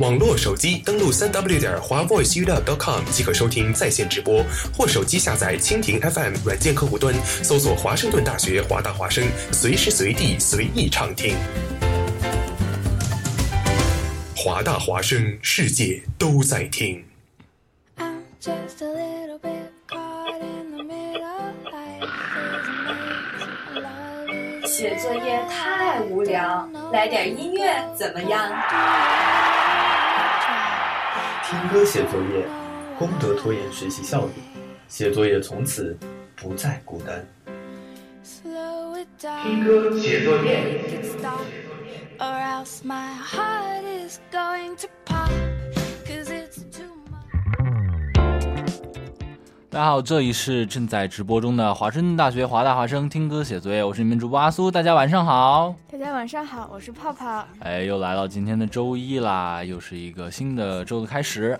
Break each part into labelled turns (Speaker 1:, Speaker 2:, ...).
Speaker 1: 网络手机登录三 w 点华 voiceuw.com 即可收听在线直播，或手机下载蜻蜓 FM 软件客户端，搜索华盛顿大学华大华声，随时随地随意畅听。华大华声，世界都在听。
Speaker 2: 写作业太无聊，来点音乐怎么样？
Speaker 3: 听歌写作业，功德拖延学习效率，写作业从此不再孤单。
Speaker 4: 听歌写作业。
Speaker 5: 大家好，这里是正在直播中的华盛顿大学华大华生听歌写作业，我是你们主播阿苏，大家晚上好。
Speaker 6: 大家晚上好，我是泡泡。
Speaker 5: 哎，又来到今天的周一啦，又是一个新的周的开始。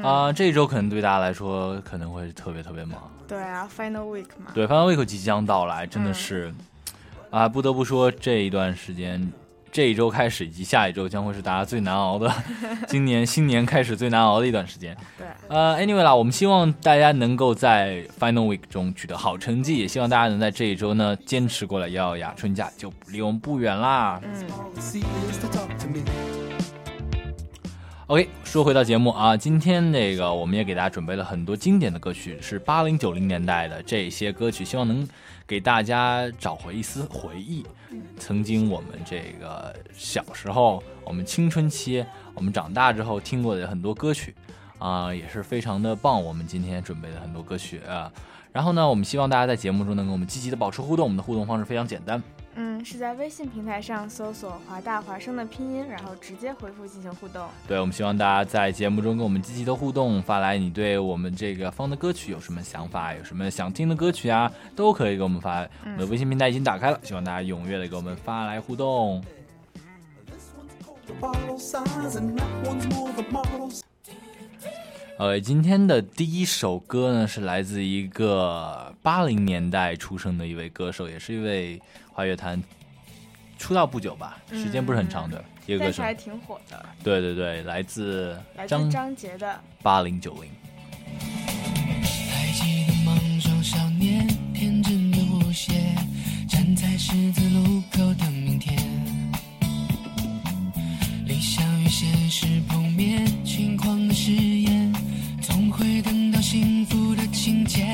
Speaker 5: 啊，这一周可能对大家来说可能会特别特别忙。
Speaker 6: 对啊，Final Week 嘛。
Speaker 5: 对，Final Week 即将到来，真的是啊，不得不说这一段时间。这一周开始以及下一周将会是大家最难熬的，今年新年开始最难熬的一段时间。
Speaker 6: 对，
Speaker 5: 呃，Anyway 啦，我们希望大家能够在 Final Week 中取得好成绩，也希望大家能在这一周呢坚持过来，咬咬牙，春假就离我们不远啦。嗯。OK，说回到节目啊，今天那个我们也给大家准备了很多经典的歌曲，是八零九零年代的这些歌曲，希望能给大家找回一丝回忆。曾经我们这个小时候，我们青春期，我们长大之后听过的很多歌曲，啊，也是非常的棒。我们今天准备了很多歌曲啊，然后呢，我们希望大家在节目中能跟我们积极的保持互动。我们的互动方式非常简单，
Speaker 6: 嗯，是在微信平台上搜索“华大华生”的拼音，然后直接回复进行互动。
Speaker 5: 对，我们希望大家在节目中跟我们积极的互动，发来你对我们这个放的歌曲有什么想法，有什么想听的歌曲啊，都可以给我们发。我们的微信平台已经打开了，希望大家踊跃的给我们发来互动。呃，今天的第一首歌呢，是来自一个八零年代出生的一位歌手，也是一位华乐潭出道不久吧，时间不是很长的、一个歌手，
Speaker 6: 还挺火的。
Speaker 5: 对对对，来自
Speaker 6: 张来自张杰的
Speaker 5: 八零九零。
Speaker 7: 站在十字路口等明天，理想与现实
Speaker 8: 碰面，的，总会等到幸福的情节。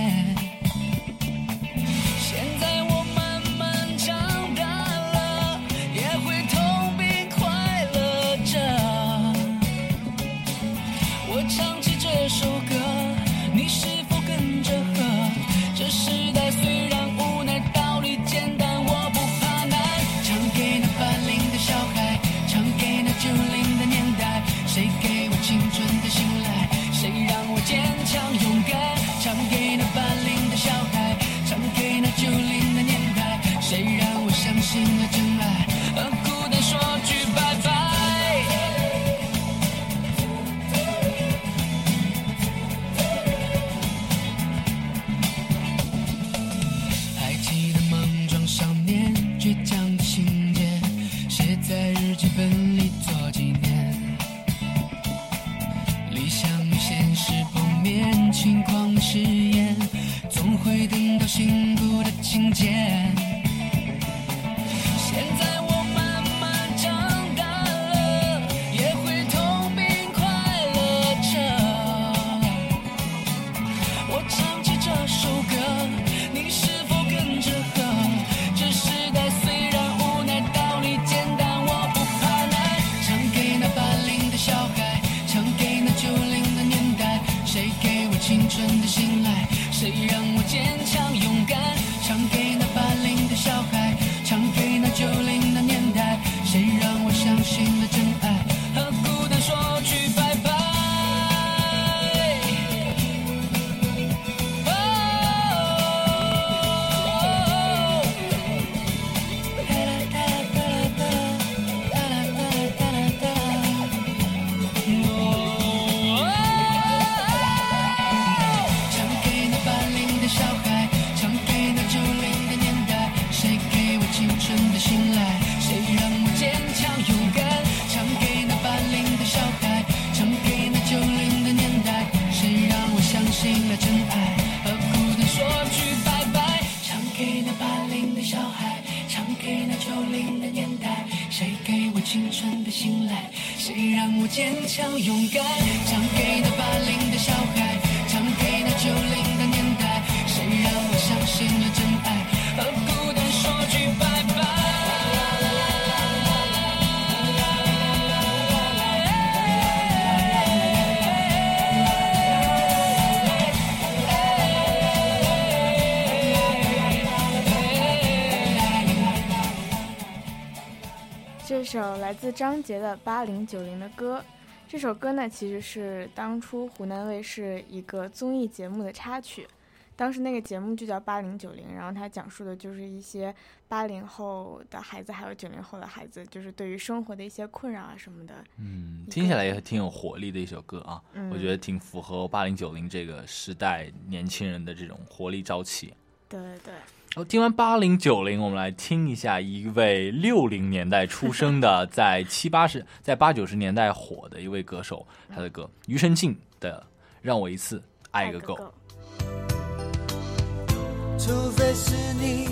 Speaker 8: 让我坚强勇敢？唱给那八零的小孩，唱给那九零
Speaker 6: 首来自张杰的《八零九零的歌》，这首歌呢其实是当初湖南卫视一个综艺节目的插曲，当时那个节目就叫《八零九零》，然后它讲述的就是一些八零后的孩子还有九零后的孩子，就是对于生活的一些困扰啊什么的。
Speaker 5: 嗯，听起来也挺有活力的一首歌啊，
Speaker 6: 嗯
Speaker 5: 我觉得挺符合八零九零这个时代年轻人的这种活力朝气。
Speaker 6: 对对，
Speaker 5: 哦，听完八零九零，我们来听一下一位六零年代出生的，在七八十、在八九十年代火的一位歌手，他的歌庾澄庆的《让我一次爱个够》。
Speaker 9: 除非是你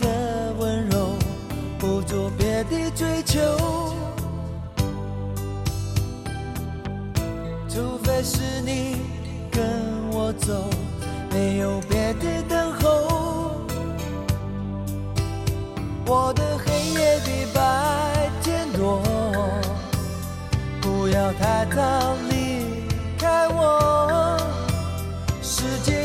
Speaker 9: 的温柔，不做别的追求；除非是你跟我走，没有别的等候。我的黑夜比白天多，不要太早离开我。
Speaker 5: 时间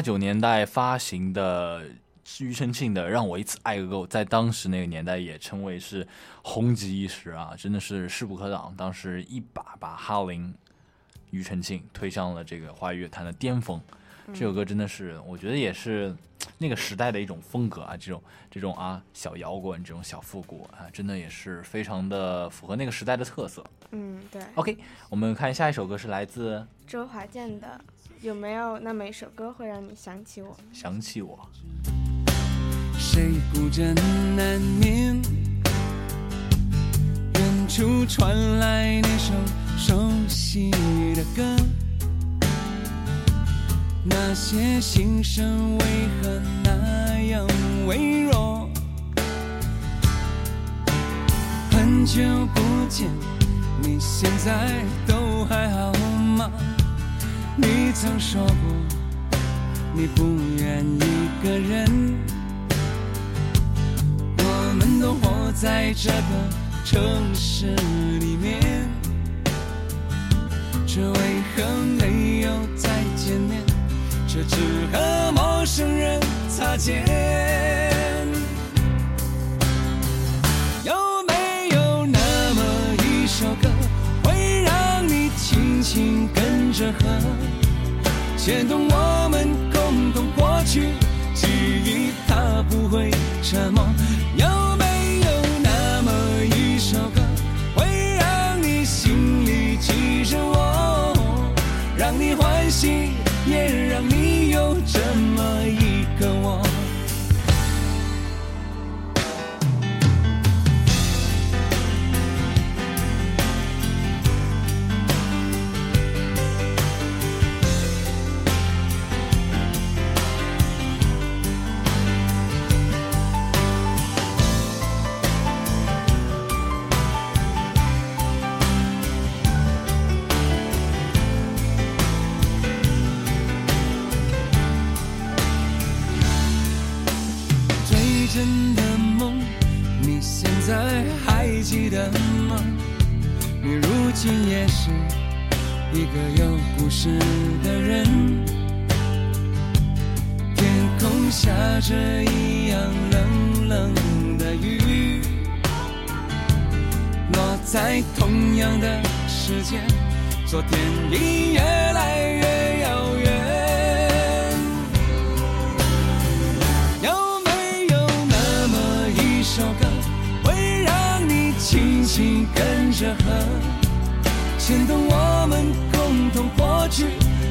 Speaker 5: 八九年代发行的庾澄庆的《让我一次爱个够》，在当时那个年代也称为是红极一时啊，真的是势不可挡。当时一把把哈林、庾澄庆推向了这个华语乐坛的巅峰。这首歌真的是，我觉得也是那个时代的一种风格啊，这种这种啊小摇滚，这种小复古啊，真的也是非常的符合那个时代的特色。
Speaker 6: 嗯，对。
Speaker 5: OK，我们看下一首歌是来自
Speaker 6: 周华健的《有没有那么一首歌会让你想起我》？
Speaker 5: 想起我。
Speaker 7: 谁孤枕难眠？远处传来那首熟悉的歌，那些心声为何那样微弱？很久不见，你现在都还好吗？你曾说过，你不愿一个人。我们都活在这个城市里面，却为何没有再见面？却只和陌生人擦肩。情跟着和，牵动我们共同过去？记忆它不会沉默。有没有那么一首歌，会让你心里记着我，让你欢喜，也让你在还记得吗？你如今也是一个有故事的人。天空下着一样冷冷的雨，落在同样的时间，昨天已越来越心跟着和，牵动我们共同过去，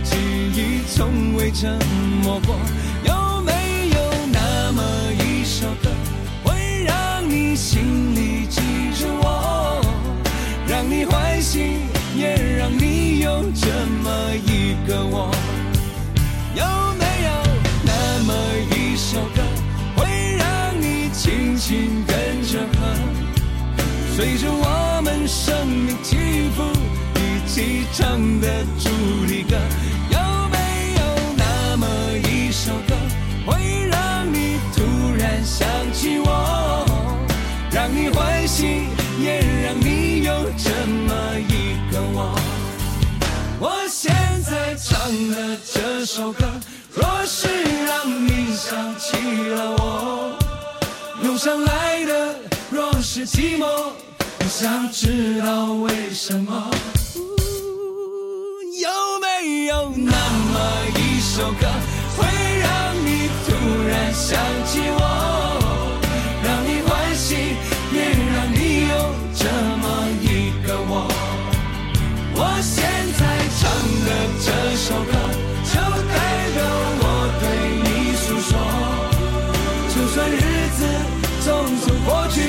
Speaker 7: 记忆从未沉默过。有没有那么一首歌，会让你心里记着我，让你欢喜，也让你有这么一个我？有没有那么一首歌，会让你轻轻，随着我们生命起伏，一起唱的主题歌？有没有那么一首歌，会让你突然想起我，让你欢喜，也让你有这么一个我？我现在唱的这首歌，若是让你想起了我，路上来的若是寂寞，想知道为什么。有没有那么一首歌，会让你突然想起我，让你欢喜，也让你有这么一个我？我现在唱的这首歌，就代表我对你诉说。就算日子匆匆过去，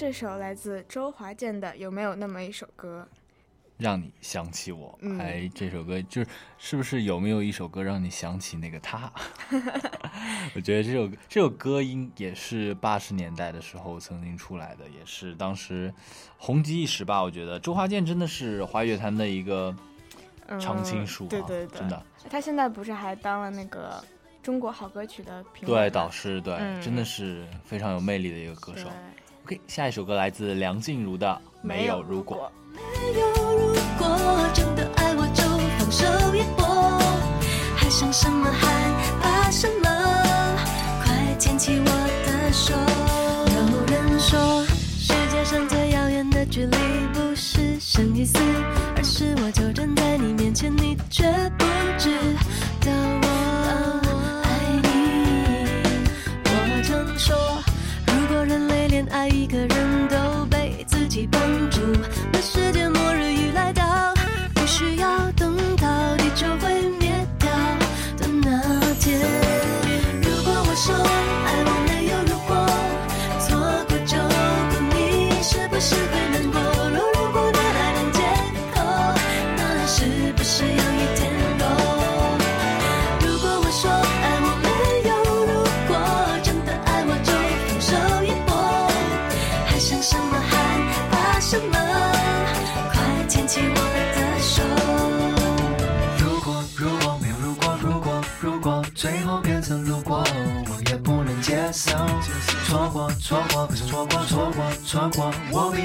Speaker 6: 这首来自周华健的《有没有那么一首歌》，
Speaker 5: 让你想起我。
Speaker 6: 嗯
Speaker 5: 哎，这首歌就是是不是有没有一首歌让你想起那个他？我觉得这首这首歌应也是八十年代的时候曾经出来的，也是当时红极一时吧。我觉得周华健真的是华语乐坛的一个常青树、啊
Speaker 6: 嗯对对对，
Speaker 5: 真的。
Speaker 6: 他现在不是还当了那个中国好歌曲的评委
Speaker 5: 对导师，对，
Speaker 6: 嗯
Speaker 5: 真的是非常有魅力的一个歌手
Speaker 6: 对。
Speaker 5: OK，下一首歌来自梁静茹的《没有如果》。
Speaker 10: 没有如果真的爱我就放手一搏，还想什么害怕什么？快牵起我的手。有人说，世界上最遥远的距离不是生与死，而是我就站在你面前，你却不知道我爱一个人都被自己绑住，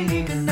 Speaker 10: 我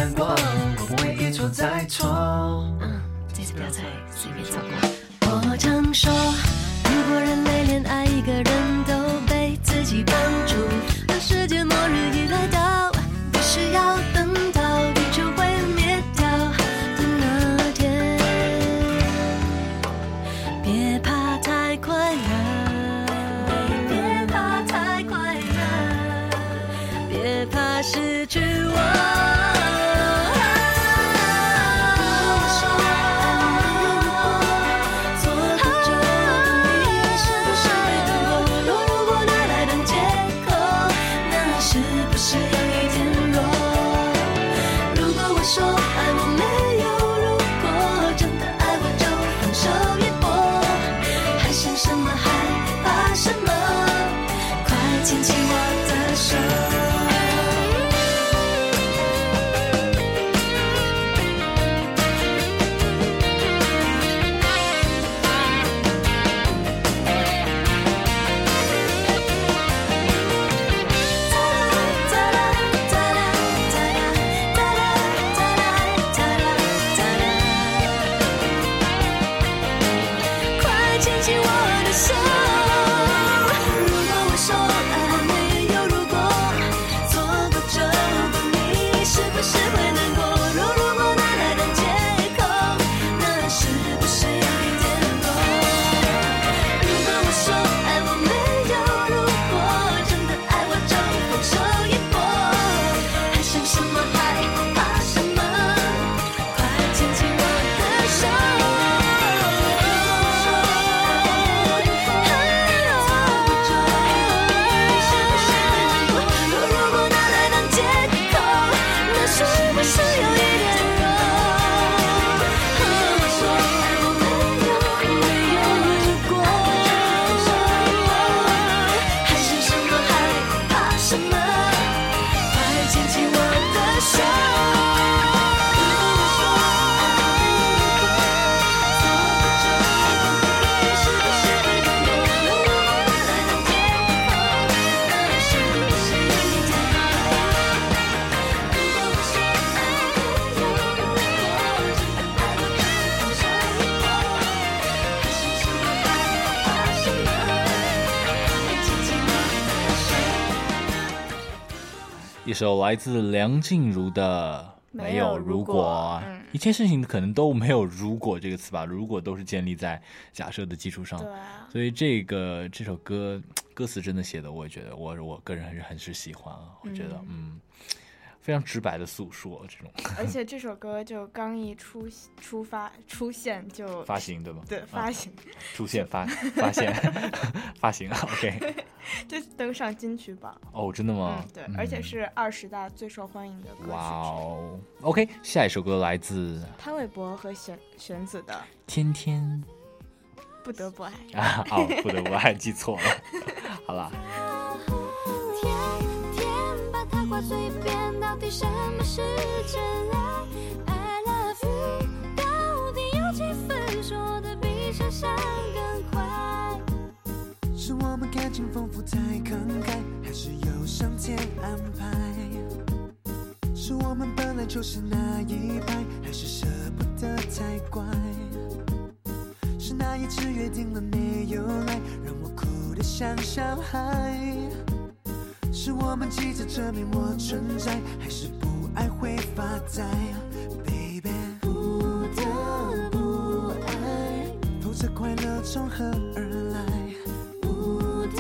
Speaker 10: 一
Speaker 5: 首来自梁静茹的《没有如果》。一切事情可能都没有“如果”这个词吧，如果都是建立在假设的基础上。所以这个这首歌歌词真的写的，我也觉得我我个人还是很是喜欢啊。我觉得嗯非常直白的诉说这种。
Speaker 6: 而且这首歌就刚一出出发出现就
Speaker 5: 发行对吗？
Speaker 6: 对，发行、
Speaker 5: 啊、出现发发现 发行，OK，
Speaker 6: 就登上金曲榜。
Speaker 5: 哦，真的吗？
Speaker 6: 嗯，对，嗯、而且是二十大最受欢迎的歌曲。
Speaker 5: 哇哦，OK，下一首歌来自
Speaker 6: 潘玮柏和玄玄子的《
Speaker 5: 天天
Speaker 6: 不得不爱》
Speaker 5: 啊，哦，不得不爱，记错了，好啦。
Speaker 10: 挂嘴边，到底什么是真爱？I love you，到底有几分说的比想象更快？
Speaker 11: 是我们感情丰富太慷慨，还是有上天安排？是我们本来就是那一派，还是舍不得太乖？是那一次约定了没有来，让我哭得像小孩？是我们急着证明我存在，还是不爱会发呆，baby？
Speaker 10: 不得不爱，
Speaker 11: 否则快乐从何而来？
Speaker 10: 不得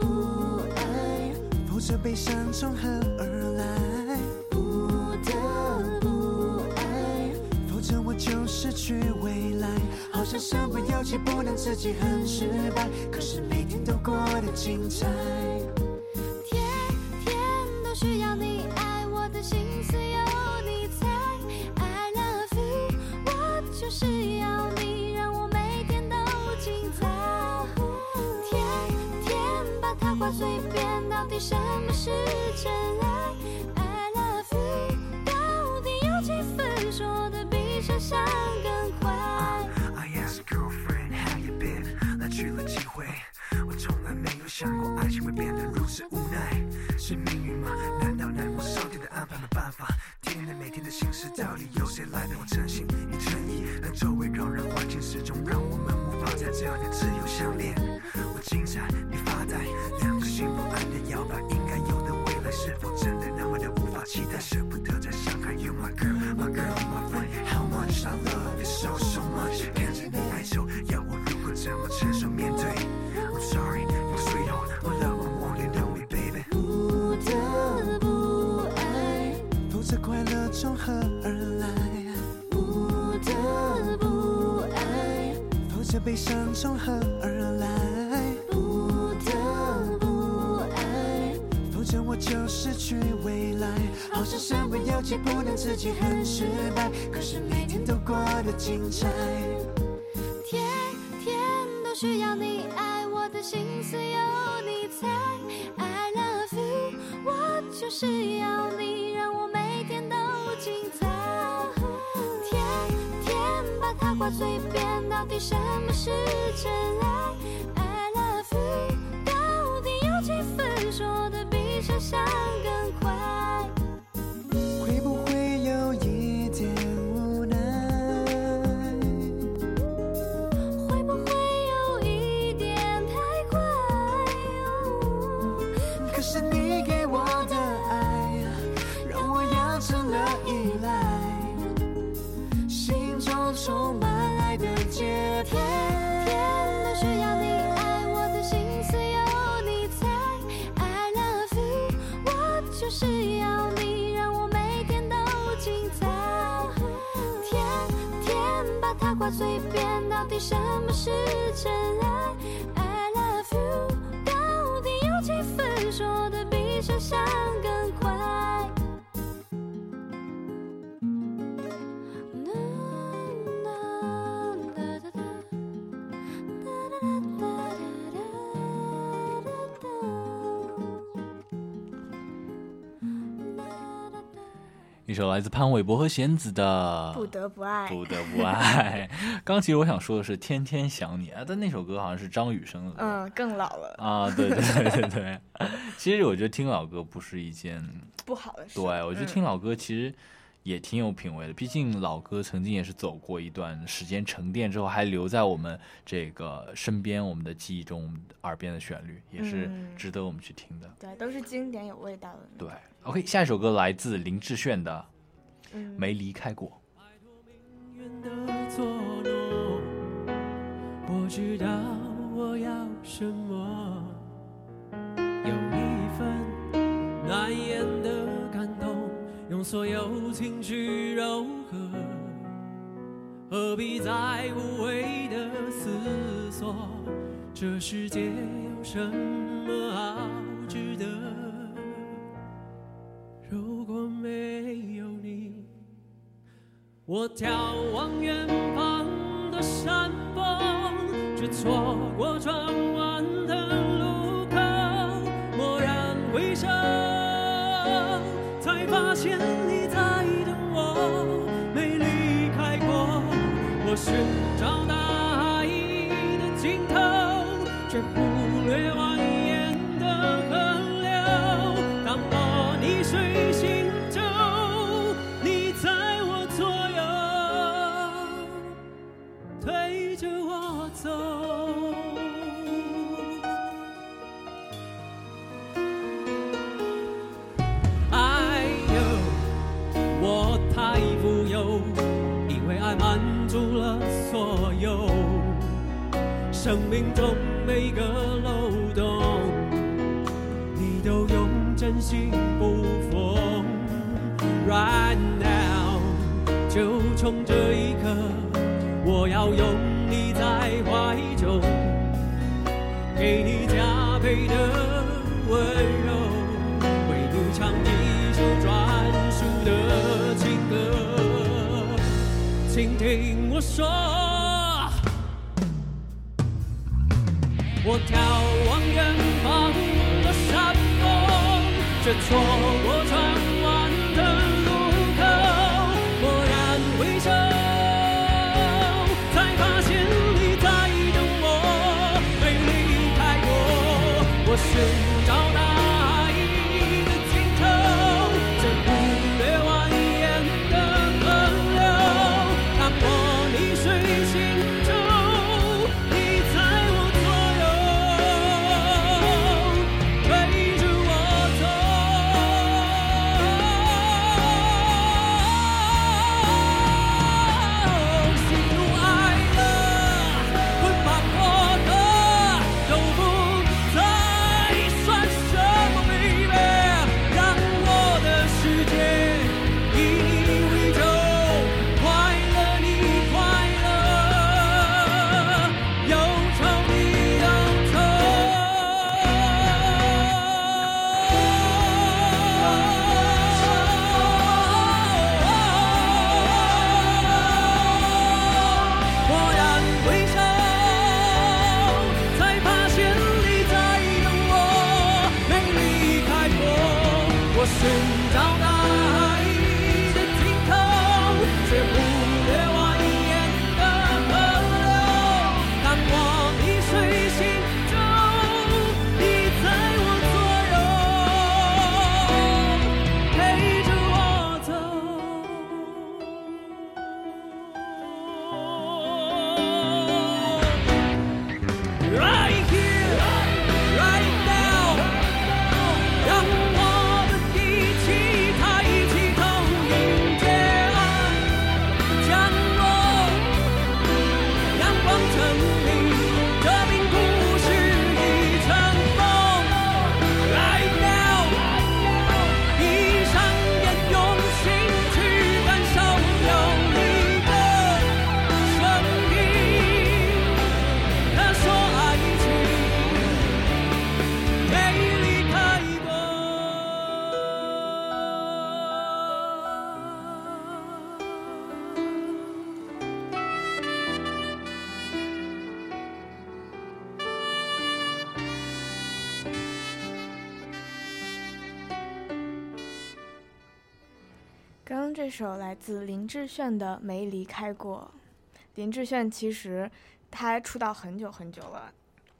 Speaker 10: 不爱，
Speaker 11: 否则悲伤从何而来？
Speaker 10: 不得不爱，
Speaker 11: 否则我就失去未来。好像身不由己，不能自己很失败，可是每天都过得精彩。很失败，可是每天都过得精彩。一
Speaker 5: 首来自潘玮柏和弦子的《
Speaker 6: 不得不爱》，
Speaker 5: 不得不爱。刚其实我想说的是《天天想你》啊，但那首歌好像是张雨生的，
Speaker 6: 嗯，更老了
Speaker 5: 啊。对对对对对，其实我觉得听老歌不是一件
Speaker 6: 不好的事。
Speaker 5: 对，我觉得听老歌其实也挺有品味的，毕竟老歌曾经也是走过一段时间沉淀之后，还留在我们这个身边、我们的记忆中、耳边的旋律，也是值得我们去听的。
Speaker 6: 对，都是经典有味道的。
Speaker 5: 对，OK，下一首歌来自林志炫的《
Speaker 6: 嗯
Speaker 5: 没离开过》。
Speaker 12: 我知道我要什么，有一份难言所有情绪柔和，何必再无谓的思索？这世界有什么好值得？如果没有你，我眺望远方的山峰，却错过转弯的路口，蓦然回首。我寻找大海的尽头，却生命中每个漏洞，你都用真心不缝。Right now，就从这一刻，我要拥你在怀中，给你加倍的温柔。为你唱一首专属的情歌，请听我说。我眺望远方的山峰，却错过转弯的路口。蓦然回首，才发现你在等我，没离开过。我寻过。这
Speaker 6: 首来自林志炫的《没离开过》。林志炫其实他出道很久很久了，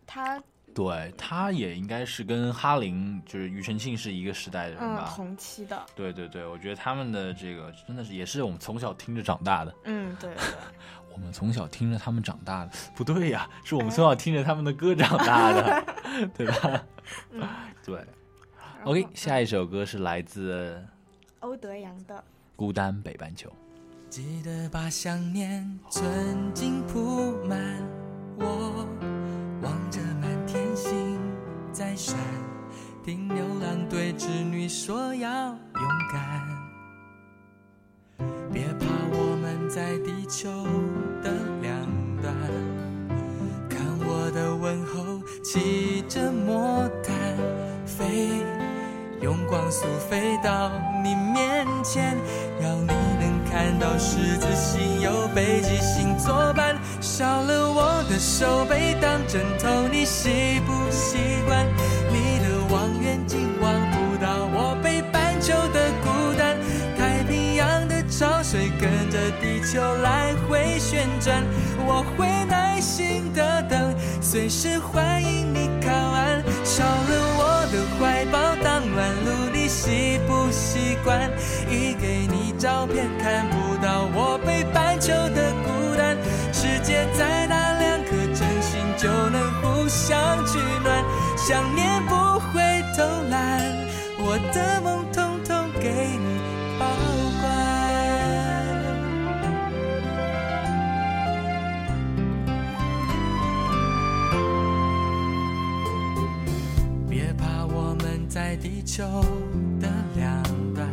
Speaker 6: 他
Speaker 5: 对，他也应该是跟哈林就是庾澄庆是一个时代的人
Speaker 6: 嗯
Speaker 5: 吧？
Speaker 6: 同期的，
Speaker 5: 对对对，我觉得他们的这个真的是也是我们从小听着长大的。
Speaker 6: 嗯对对对，
Speaker 5: 我们从小听着他们长大的，不对呀，是我们从小听着他们的歌长大的，对吧？
Speaker 6: 嗯
Speaker 5: 对。OK，下一首歌是来自
Speaker 6: 欧德阳的《
Speaker 5: 孤单北半球。
Speaker 13: 记得把想念存进铺满我望着满天星在闪听牛郎对织女说要勇敢。
Speaker 14: 别怕我们在地球的两端看我的问候骑着光速飞到你面前，要你能看到十字星有北极星作伴。少了我的手背当枕头，你习不习惯？地球来回旋转，我会耐心的等，随时欢迎你靠岸。少了我的怀抱当暖炉，你习不习惯？一给你照片看不到我北半球的孤单。世界再大，两颗真心就能互相取暖。想念不会偷懒，我的球的两端，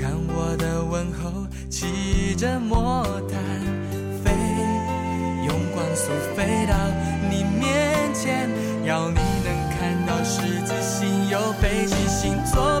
Speaker 14: 看我的问候，骑着魔毯飞，用光速飞到你面前，要你能看到十字星有北极星作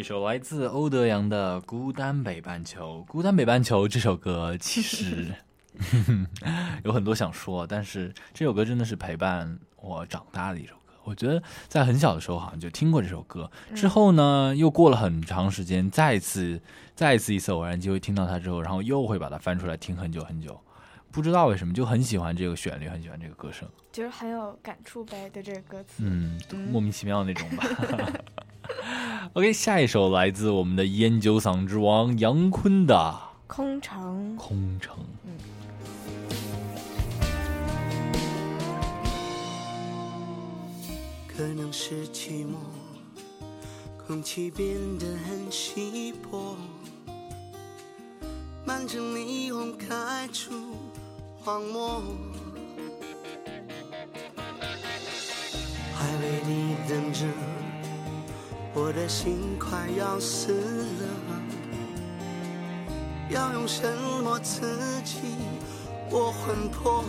Speaker 14: 一
Speaker 5: 首来自欧德阳的《孤单北半球》。《孤单北半球》这首歌其实 有很多想说，但是这首歌真的是陪伴我长大的一首歌。我觉得在很小的时候好像就听过这首歌，之后呢，又过了很长时间，再一次、再一次一次偶然机会听到它之后，然后又会把它翻出来听很久很久。不知道为什么就很喜欢这个旋律，很喜欢这个歌声，
Speaker 6: 就是很有感触呗，对这个歌词。
Speaker 5: 嗯，莫名其妙那种吧。OK，下一首来自我们的烟酒嗓之王杨坤的《
Speaker 6: 空城》。
Speaker 5: 空城。
Speaker 15: 可能是寂寞，空气变得很稀薄，满城霓虹开出荒漠，还为你等着，我的心快要死了，要用什么刺激我魂魄？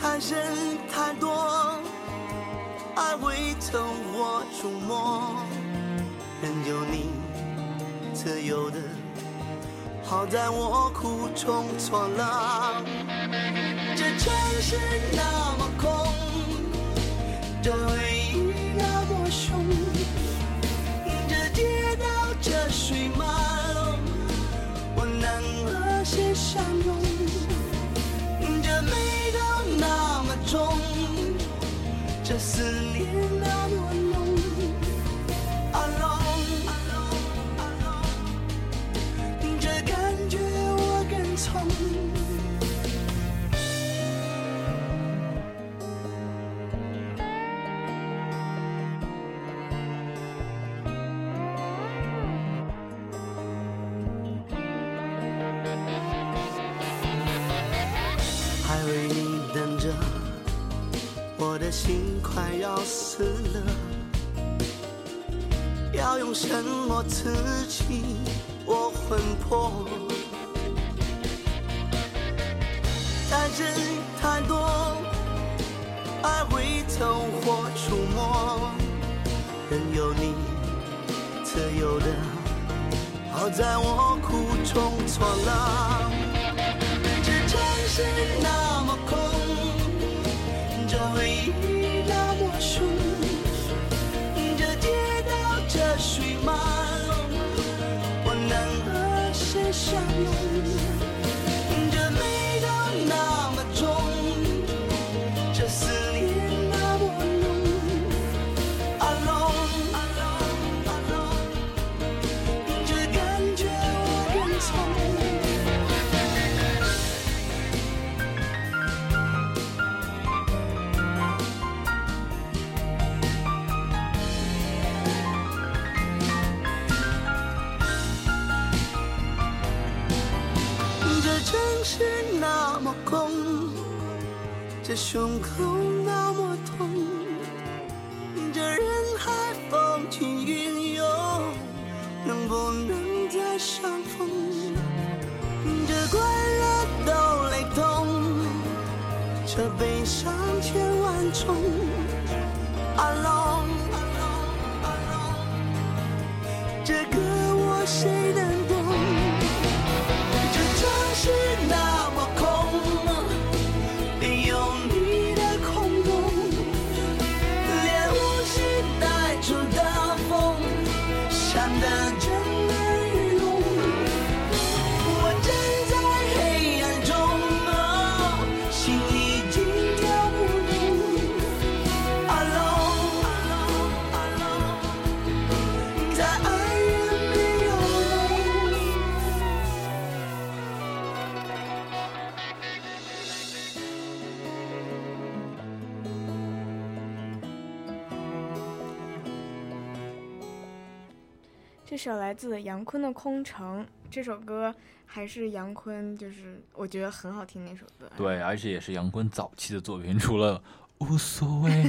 Speaker 15: 太深太多，爱未曾我触摸，任由你自由的，好在我苦中作乐。这城市那么空，这回忆那么凶，这街道这水马龙，我能和谁相拥？这眉头那么重，这思念那么浓。什么刺激我魂魄？爱真太多，爱会走火出没，任由你自由的，好在我苦中作乐。这城市那么谁胸口那么痛，这人海风起云涌，能不能再相逢？这快乐都雷同，这悲伤千万种。这
Speaker 6: 首来自杨坤的《空城》，这首歌还是杨坤，就是我觉得很好听那首歌。
Speaker 5: 对，而且也是杨坤早期的作品，除了无所谓，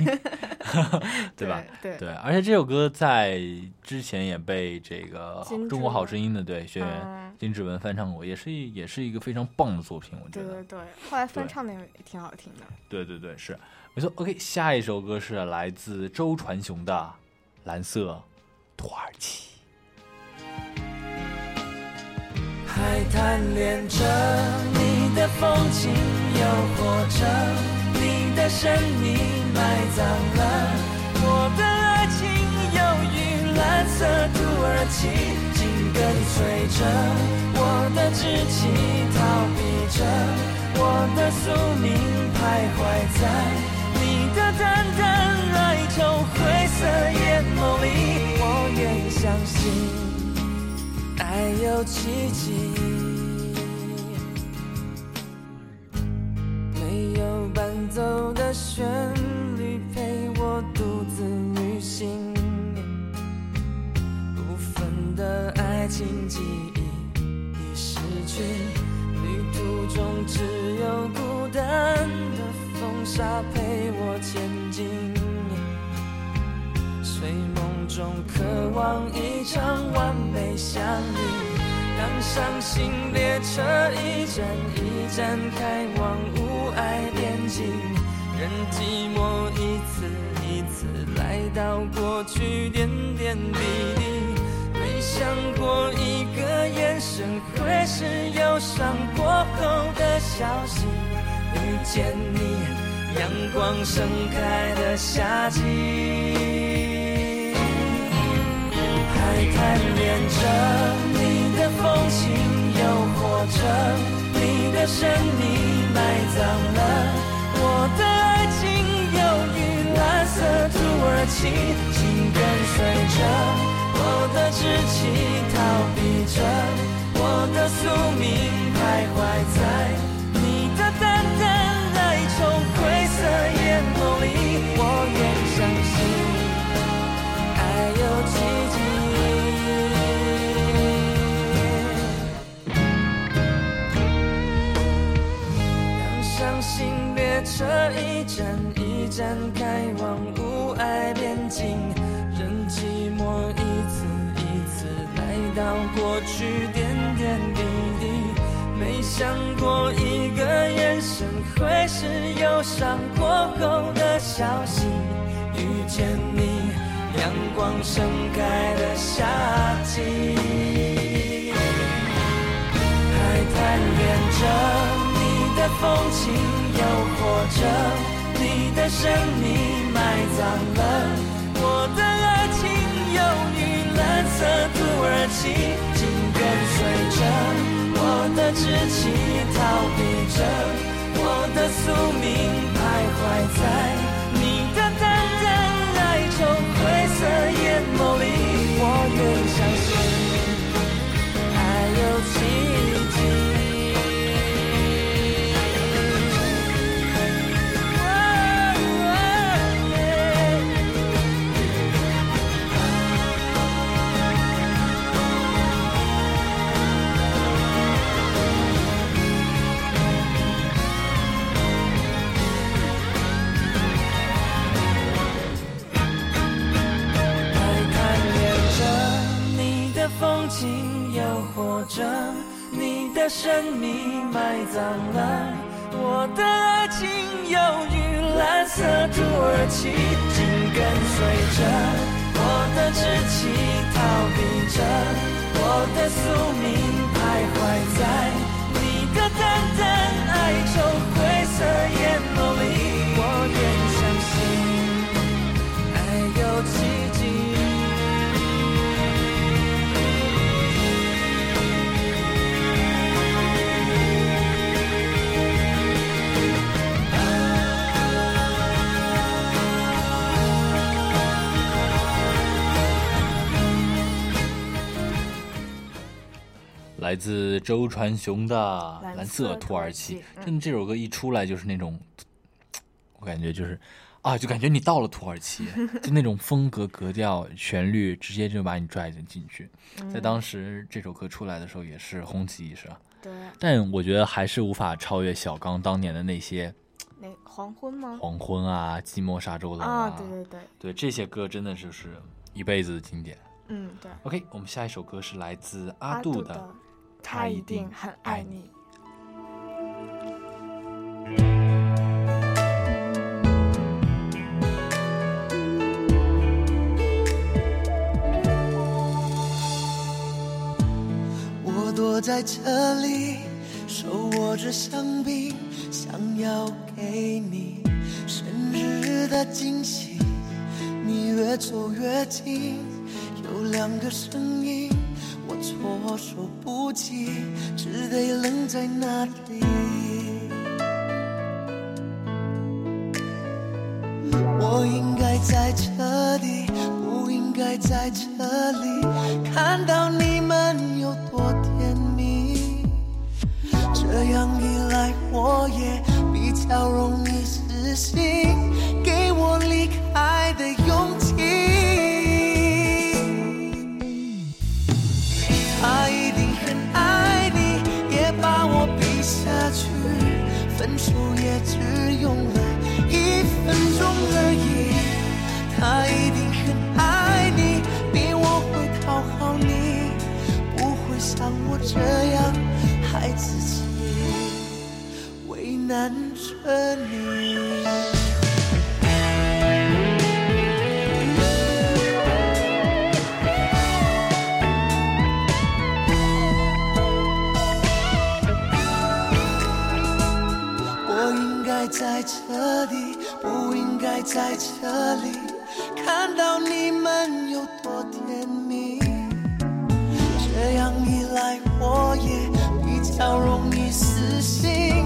Speaker 5: 对吧？
Speaker 6: 对
Speaker 5: 对，而且这首歌在之前也被这个中国好声音的对学员
Speaker 6: 嗯
Speaker 5: 金志文翻唱过，也是一也是一个非常棒的作品，我觉得。
Speaker 6: 对对对，后来翻唱的也挺好听的。
Speaker 5: 对对对，是没错。OK，下一首歌是来自周传雄的《蓝色土耳其》。
Speaker 13: 还贪恋着你的风景，诱惑着你的神秘，埋葬了我的爱情，忧郁蓝色土耳其，紧跟随着我的志气，逃避着我的宿命，徘徊在你的淡淡哀愁灰色眼眸里，我愿相信。爱有奇迹，没有伴奏的旋律陪我独自旅行，不分的爱情记伤心列车一站一站开往无爱边境，任寂寞一次一次来到过去点点滴滴，没想过一个眼神会是忧伤过后的消息，遇见你，阳光盛开的夏季。海滩连着风情，诱惑着你的神秘，埋葬了。我的爱情忧郁蓝色土耳其，紧跟随着。我的志气，逃避着。我的宿命，徘徊在。你的淡淡哀愁灰色眼眸里。我愿相信。爱有列车一站一站开往无爱边境，任寂寞一次一次来到过去点点滴滴。没想过一个眼神会是忧伤过后的消息。遇见你，阳光盛开的夏季。还贪恋着你的风情，诱惑着你的神秘，埋葬了。我的爱情，有你蓝色土耳其，紧跟随着。我的志气，逃避着。我的宿命，徘徊在着你的神秘，埋葬了我的爱情，犹如蓝色土耳其，紧跟随着我的志气，逃避着我的宿命，徘徊在你的淡淡哀愁灰色眼眸里。我愿相信。爱有奇
Speaker 5: 来自周传雄的《蓝色
Speaker 6: 土
Speaker 5: 土耳其真的这首歌一出来就是那种，我感觉就是啊，就感觉你到了土耳其，就那种风格、格调、旋律，直接就把你拽进进去。在
Speaker 6: 嗯
Speaker 5: 当时这首歌出来的时候，也是红极一时啊。
Speaker 6: 对，
Speaker 5: 但我觉得还是无法超越小刚当年的那些
Speaker 6: 那黄昏吗？
Speaker 5: 黄昏啊、寂寞沙洲冷
Speaker 6: 啊，对对对，
Speaker 5: 对这些歌真的就是一辈子的经典。
Speaker 6: 嗯对。
Speaker 5: OK，我们下一首歌是来自
Speaker 6: 阿
Speaker 5: 阿杜的《
Speaker 6: 他一定很爱你。
Speaker 13: 我躲在这里，手握着香槟，想要给你生日的惊喜。你越走越近，有两个声音，我措手不及，只得愣在那里。我应该在这里，不应该在这里，看到你们有多甜蜜。这样一来，我也比较容易死心，这样害自己，为难着你。我应该在这里，不应该在这里，看到你们有多甜蜜。这样一来，我也比较容易死心，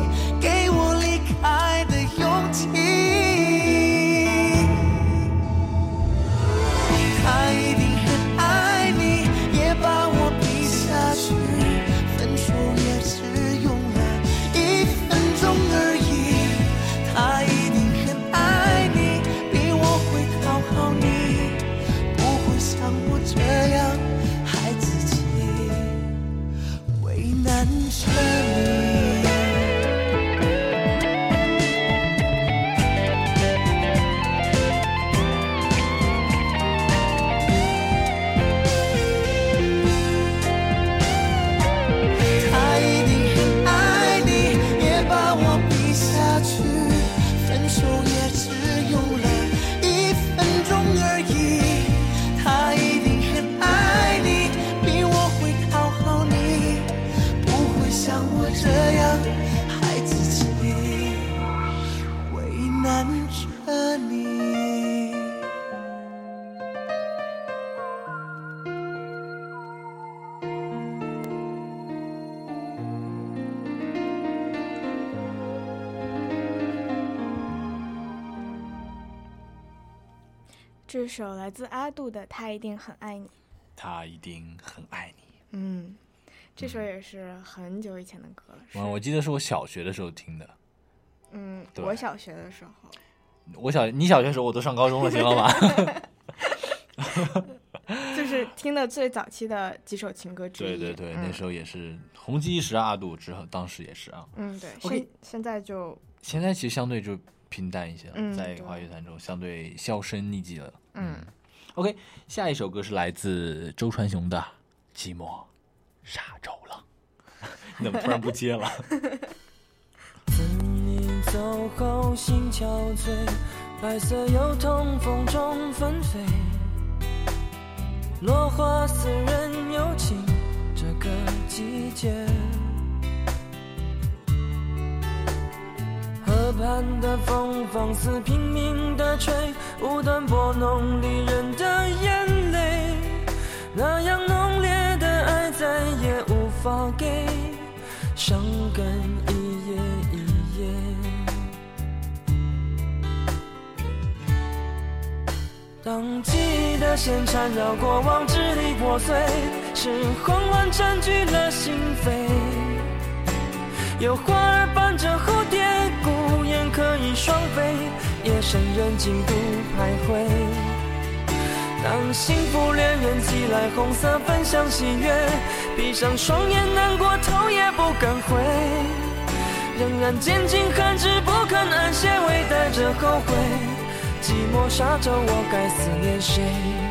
Speaker 6: 这首来自阿杜的《他一定很爱你》。
Speaker 5: 他一定很爱你。
Speaker 6: 嗯，这首也是很久以前的歌了。是
Speaker 5: 嗯，我记得是我小学的时候听的。
Speaker 6: 嗯，我小学的时候，
Speaker 5: 我小你小学时候我都上高中了，行了吗？
Speaker 6: 就是听的最早期的几首情歌之一。
Speaker 5: 对对对，
Speaker 6: 嗯
Speaker 5: 那时候也是红极一时啊，阿杜之后当时也是啊。
Speaker 6: 嗯，对。现现在就
Speaker 5: 现在其实相对就平淡一些了，在华语乐坛中相对销声匿迹了。
Speaker 6: 嗯
Speaker 5: OK，下一首歌是来自周传雄的《寂寞沙洲冷》，你 怎么突然不接了？
Speaker 13: 你走后心憔悴，白色油桐风中纷飞，落花似人有情，这个季节。河畔的风放肆拼命地吹，无端拨弄离人的眼泪，那样浓烈的爱再也无法给，伤感一夜一夜。当记忆的线缠绕过往，支离破碎，是慌乱占据了心扉。有花儿伴着蝴蝶，孤可以双飞，夜深人静独徘徊。当幸福恋人寄来红色分享喜悦，闭上双眼难过头也不敢回，仍然坚尽寒枝不肯安歇，微带着后悔。寂寞沙洲，我该思念谁？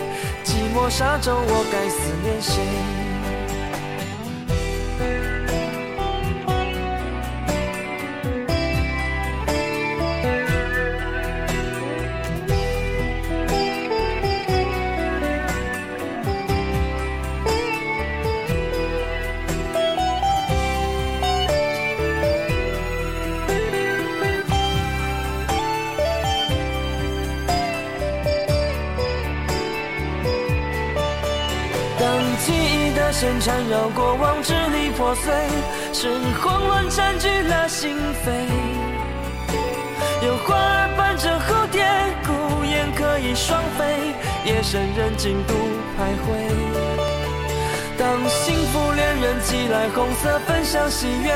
Speaker 13: 寂寞沙洲，我该思念谁？缠绕过往，支离破碎，是慌乱占据了心扉。有花儿伴着蝴蝶，孤雁可以双飞，夜深人静独徘徊。当幸福恋人寄来红色分享喜悦，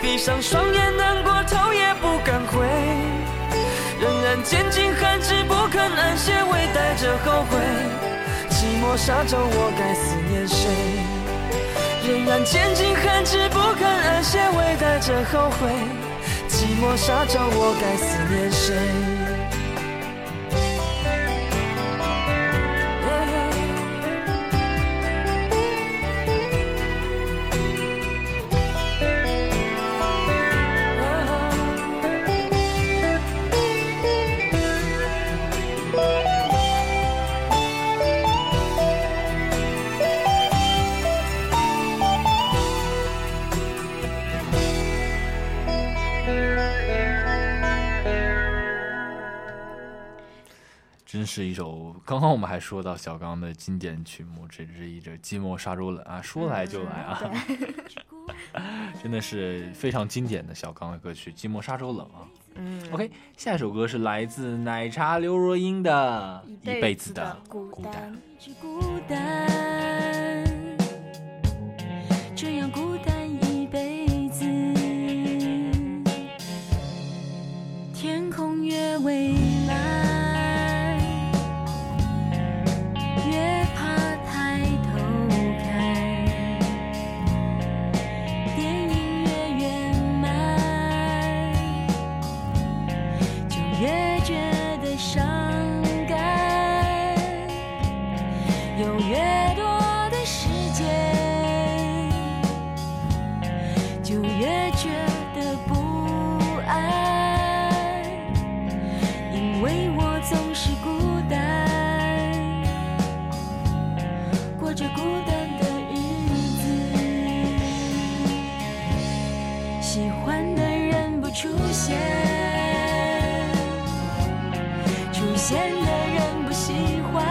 Speaker 13: 闭上双眼难过头也不敢回，仍然坚尽寒枝不肯安歇，微带着后悔。寂寞沙洲，我该思念谁？仍然坚尽寒枝不肯安歇，微带着后悔。寂寞沙洲，我该思念谁？
Speaker 5: 是一首，刚刚我们还说到小刚的经典曲目这是一，首《寂寞沙洲冷》啊，说来就来啊，真的是非常经典的小刚的歌曲《寂寞沙洲冷》啊。
Speaker 6: 嗯
Speaker 5: ，OK，下一首歌是来自奶茶刘若英的《一辈子
Speaker 6: 的
Speaker 5: 孤
Speaker 6: 单》。
Speaker 10: 孤单，喜欢的人不出现，出现的人不喜欢。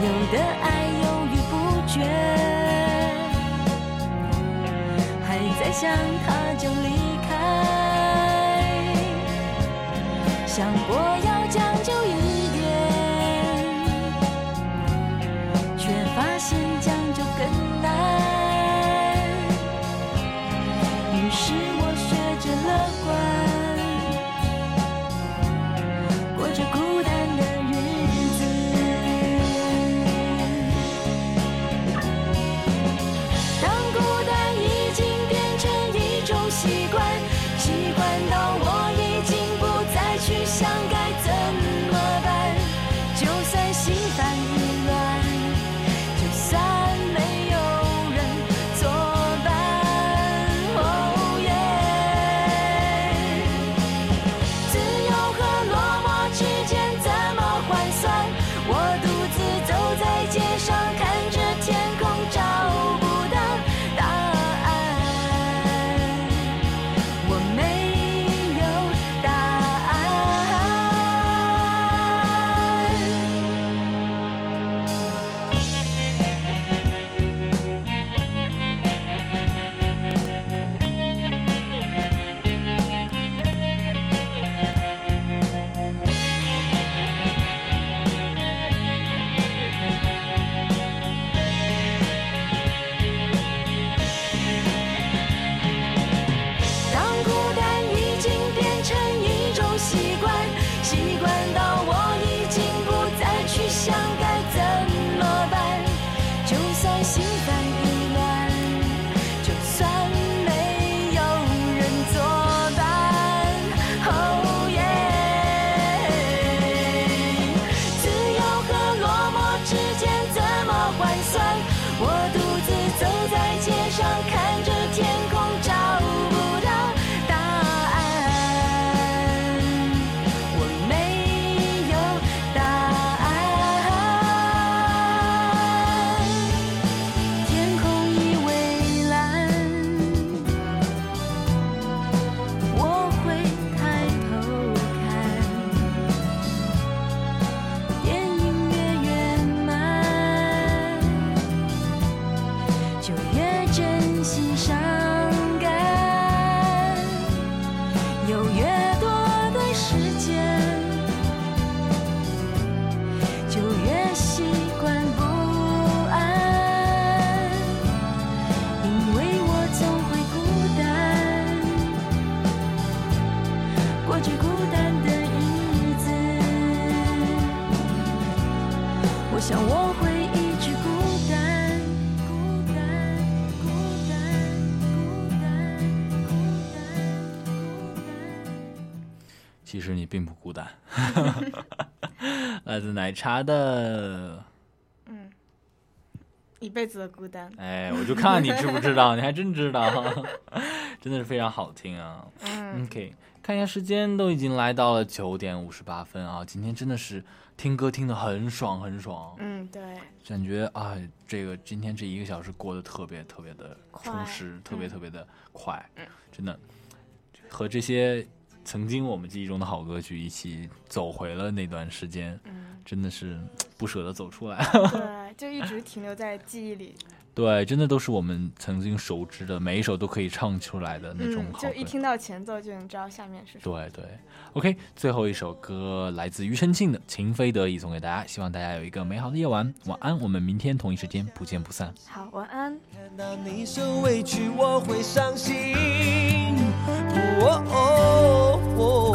Speaker 10: 有的爱犹豫不决，还在想他就离开，想过要
Speaker 5: 并不孤单。来自奶茶的，
Speaker 6: 嗯，一辈子的孤单。
Speaker 5: 哎，我就看你知不知道，你还真知道，真的是非常好听啊。
Speaker 6: 嗯
Speaker 5: OK，看一下时间，都已经来到了九点五十八分啊！今天真的是听歌听得很爽很爽，
Speaker 6: 嗯，对，
Speaker 5: 感觉啊，这个今天这一个小时过得特别特别的充实，特别
Speaker 6: 嗯
Speaker 5: 特别的快，
Speaker 6: 嗯
Speaker 5: 真的和这些曾经我们记忆中的好歌曲，一起走回了那段时间，真的是不舍得走出来。
Speaker 6: 对，就一直停留在记忆里。
Speaker 5: 对，真的都是我们曾经熟知的，每一首都可以唱出来的那种好歌。
Speaker 6: 就一听到前奏就能知道下面是什
Speaker 5: 么。对对，OK，最后一首歌来自庾澄庆的《情非得已》，送给大家，希望大家有一个美好的夜晚，晚安。我们明天同一时间不见不散。
Speaker 6: 好，晚安。
Speaker 9: 看到你受委屈，我会伤心。哦哦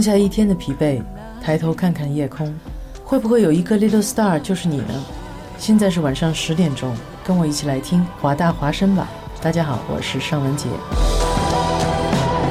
Speaker 16: 放下一天的疲惫，抬头看看夜空。会不会有一个 little star 就是你呢？现在是晚上十点钟，跟我一起来听华大华声吧。大家好，我是尚文杰。